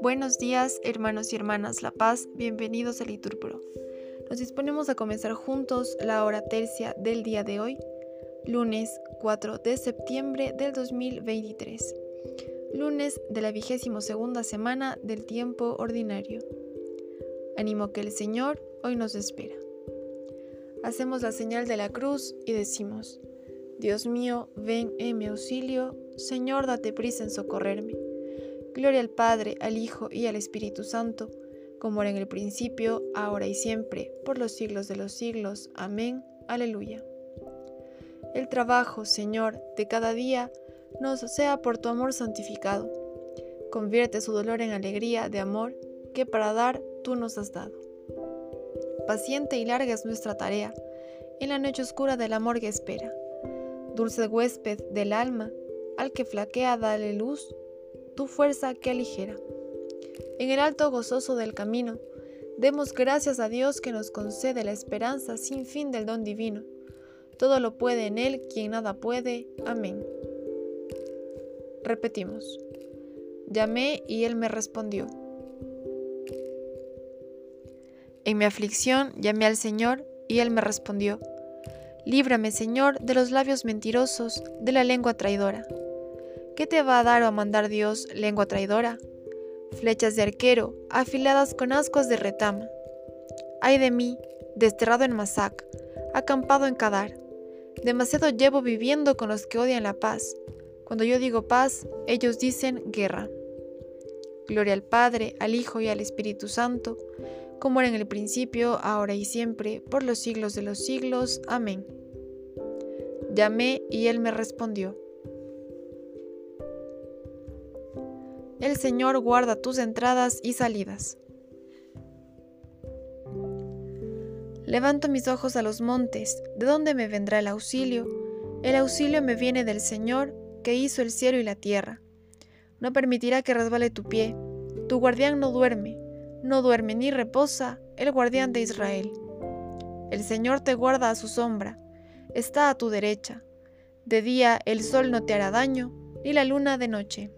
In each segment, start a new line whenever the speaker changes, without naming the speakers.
Buenos días, hermanos y hermanas La Paz, bienvenidos a Liturpro. Nos disponemos a comenzar juntos la hora tercia del día de hoy, lunes 4 de septiembre del 2023, lunes de la vigésimo segunda semana del tiempo ordinario. Animo que el Señor hoy nos espera. Hacemos la señal de la cruz y decimos, Dios mío, ven en mi auxilio, Señor, date prisa en socorrerme. Gloria al Padre, al Hijo y al Espíritu Santo, como era en el principio, ahora y siempre, por los siglos de los siglos. Amén. Aleluya. El trabajo, Señor, de cada día nos sea por tu amor santificado. Convierte su dolor en alegría de amor que para dar tú nos has dado. Paciente y larga es nuestra tarea, en la noche oscura del amor que espera. Dulce huésped del alma, al que flaquea dale luz tu fuerza que aligera. En el alto gozoso del camino, demos gracias a Dios que nos concede la esperanza sin fin del don divino. Todo lo puede en Él quien nada puede. Amén. Repetimos. Llamé y Él me respondió. En mi aflicción llamé al Señor y Él me respondió. Líbrame, Señor, de los labios mentirosos, de la lengua traidora. ¿Qué te va a dar o a mandar Dios, lengua traidora? Flechas de arquero, afiladas con ascuas de retama. Ay de mí, desterrado en Masac, acampado en Kadar. Demasiado llevo viviendo con los que odian la paz. Cuando yo digo paz, ellos dicen guerra. Gloria al Padre, al Hijo y al Espíritu Santo, como era en el principio, ahora y siempre, por los siglos de los siglos. Amén. Llamé y él me respondió. El Señor guarda tus entradas y salidas. Levanto mis ojos a los montes, ¿de dónde me vendrá el auxilio? El auxilio me viene del Señor, que hizo el cielo y la tierra. No permitirá que resbale tu pie. Tu guardián no duerme, no duerme ni reposa el guardián de Israel. El Señor te guarda a su sombra, está a tu derecha. De día el sol no te hará daño, ni la luna de noche.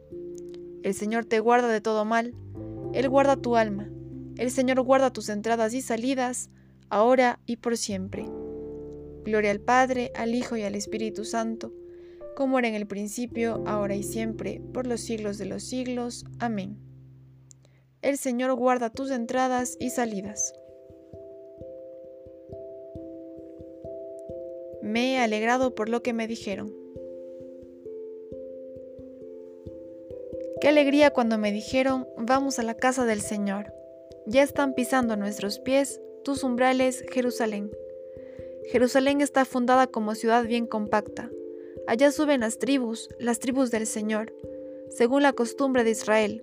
El Señor te guarda de todo mal, Él guarda tu alma, el Señor guarda tus entradas y salidas, ahora y por siempre. Gloria al Padre, al Hijo y al Espíritu Santo, como era en el principio, ahora y siempre, por los siglos de los siglos. Amén. El Señor guarda tus entradas y salidas. Me he alegrado por lo que me dijeron. Qué alegría cuando me dijeron, vamos a la casa del Señor. Ya están pisando nuestros pies tus umbrales, Jerusalén. Jerusalén está fundada como ciudad bien compacta. Allá suben las tribus, las tribus del Señor, según la costumbre de Israel,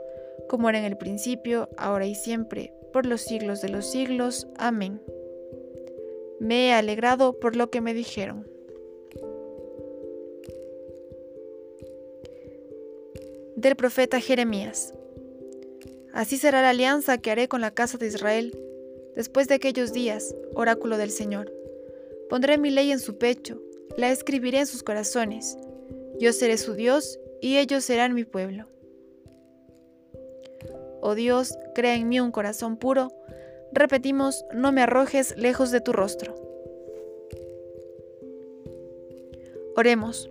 como era en el principio, ahora y siempre, por los siglos de los siglos. Amén. Me he alegrado por lo que me dijeron. Del profeta Jeremías. Así será la alianza que haré con la casa de Israel, después de aquellos días, oráculo del Señor. Pondré mi ley en su pecho, la escribiré en sus corazones. Yo seré su Dios y ellos serán mi pueblo. Oh Dios, crea en mí un corazón puro. Repetimos, no me arrojes lejos de tu rostro. Oremos.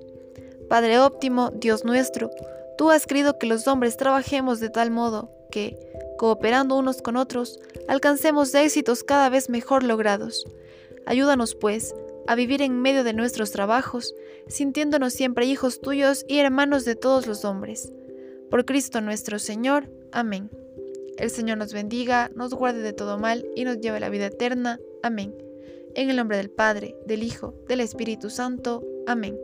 Padre óptimo, Dios nuestro, tú has querido que los hombres trabajemos de tal modo que, cooperando unos con otros, alcancemos éxitos cada vez mejor logrados. Ayúdanos, pues, a vivir en medio de nuestros trabajos, sintiéndonos siempre hijos tuyos y hermanos de todos los hombres. Por Cristo nuestro Señor. Amén. El Señor nos bendiga, nos guarde de todo mal y nos lleve a la vida eterna. Amén. En el nombre del Padre, del Hijo, del Espíritu Santo. Amén.